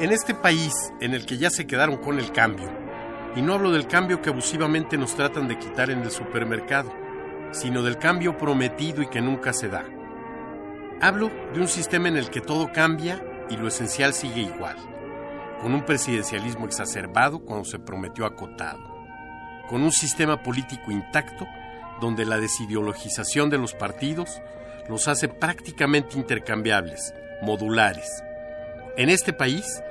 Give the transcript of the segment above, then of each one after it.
En este país en el que ya se quedaron con el cambio, y no hablo del cambio que abusivamente nos tratan de quitar en el supermercado, sino del cambio prometido y que nunca se da. Hablo de un sistema en el que todo cambia y lo esencial sigue igual, con un presidencialismo exacerbado cuando se prometió acotado, con un sistema político intacto donde la desideologización de los partidos los hace prácticamente intercambiables, modulares. En este país,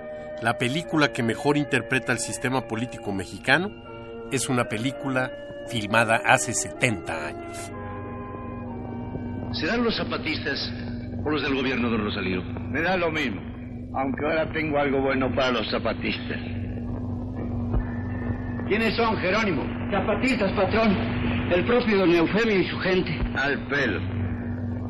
la película que mejor interpreta el sistema político mexicano es una película filmada hace 70 años. ¿Serán los zapatistas o los del gobierno de Rosalío? Me da lo mismo, aunque ahora tengo algo bueno para los zapatistas. ¿Quiénes son, Jerónimo? Zapatistas, patrón. El propio don Eufemio y su gente. Al pelo.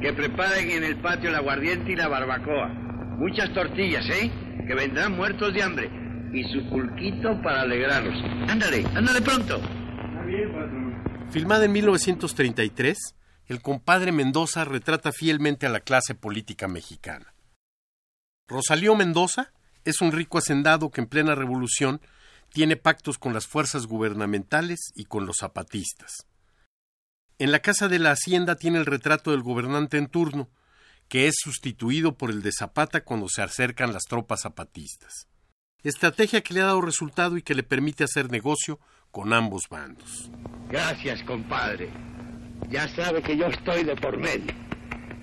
Que preparen en el patio el aguardiente y la barbacoa. Muchas tortillas, ¿eh? Que vendrán muertos de hambre. Y su pulquito para alegrarlos. Ándale, ándale pronto. Filmada en 1933, el compadre Mendoza retrata fielmente a la clase política mexicana. Rosalío Mendoza es un rico hacendado que en plena revolución tiene pactos con las fuerzas gubernamentales y con los zapatistas. En la casa de la hacienda tiene el retrato del gobernante en turno, que es sustituido por el de Zapata cuando se acercan las tropas zapatistas. Estrategia que le ha dado resultado y que le permite hacer negocio con ambos bandos. Gracias, compadre. Ya sabe que yo estoy de por medio.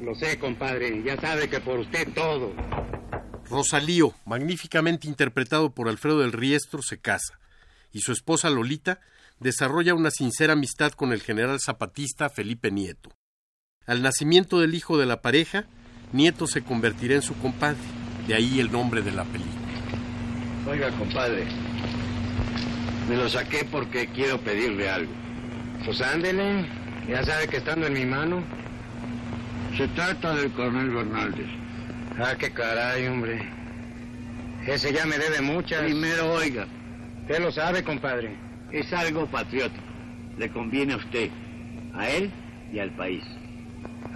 Lo sé, compadre. Ya sabe que por usted todo. Rosalío, magníficamente interpretado por Alfredo del Riestro, se casa, y su esposa Lolita desarrolla una sincera amistad con el general zapatista Felipe Nieto. Al nacimiento del hijo de la pareja, Nieto se convertirá en su compadre, de ahí el nombre de la película. Oiga, compadre. Me lo saqué porque quiero pedirle algo. Pues ándele. Ya sabe que estando en mi mano. Se trata del coronel Bernaldez. Ah, qué caray, hombre. Ese ya me debe muchas. Primero, oiga. Usted lo sabe, compadre. Es algo patriótico. Le conviene a usted, a él y al país.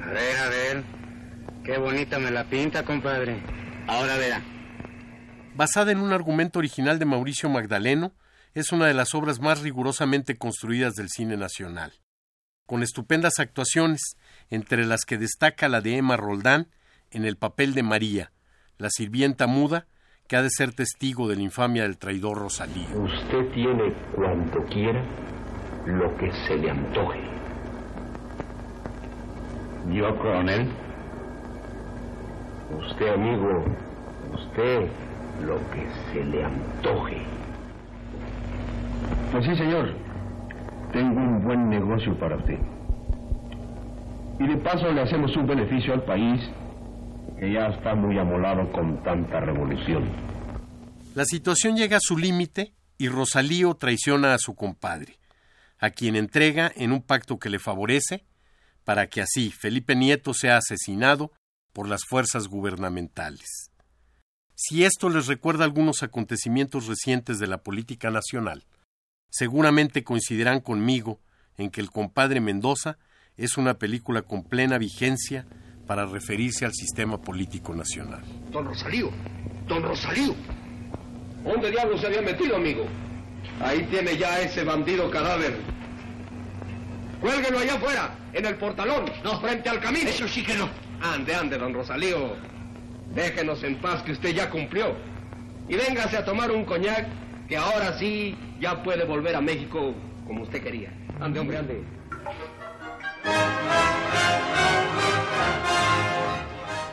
A ver, a ver. Qué bonita me la pinta, compadre. Ahora verá. Basada en un argumento original de Mauricio Magdaleno, es una de las obras más rigurosamente construidas del cine nacional, con estupendas actuaciones, entre las que destaca la de Emma Roldán en el papel de María, la sirvienta muda que ha de ser testigo de la infamia del traidor Rosalío. Usted tiene cuanto quiera lo que se le antoje. Yo, coronel, Usted, amigo, usted lo que se le antoje. Pues sí, señor. Tengo un buen negocio para usted. Y de paso le hacemos un beneficio al país que ya está muy amolado con tanta revolución. La situación llega a su límite y Rosalío traiciona a su compadre, a quien entrega en un pacto que le favorece, para que así Felipe Nieto sea asesinado por las fuerzas gubernamentales. Si esto les recuerda algunos acontecimientos recientes de la política nacional, seguramente coincidirán conmigo en que El compadre Mendoza es una película con plena vigencia para referirse al sistema político nacional. Don Rosalío, don Rosalío. ¿Dónde diablos se había metido, amigo? Ahí tiene ya ese bandido cadáver. Cuélguelo allá afuera, en el portalón, no frente al camino. Eso sí que no. Ande, ande, don Rosalío. Déjenos en paz que usted ya cumplió. Y véngase a tomar un coñac que ahora sí ya puede volver a México como usted quería. Ande, hombre, ande.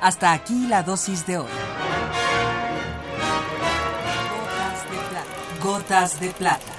Hasta aquí la dosis de hoy. Gotas de plata. Gotas de plata.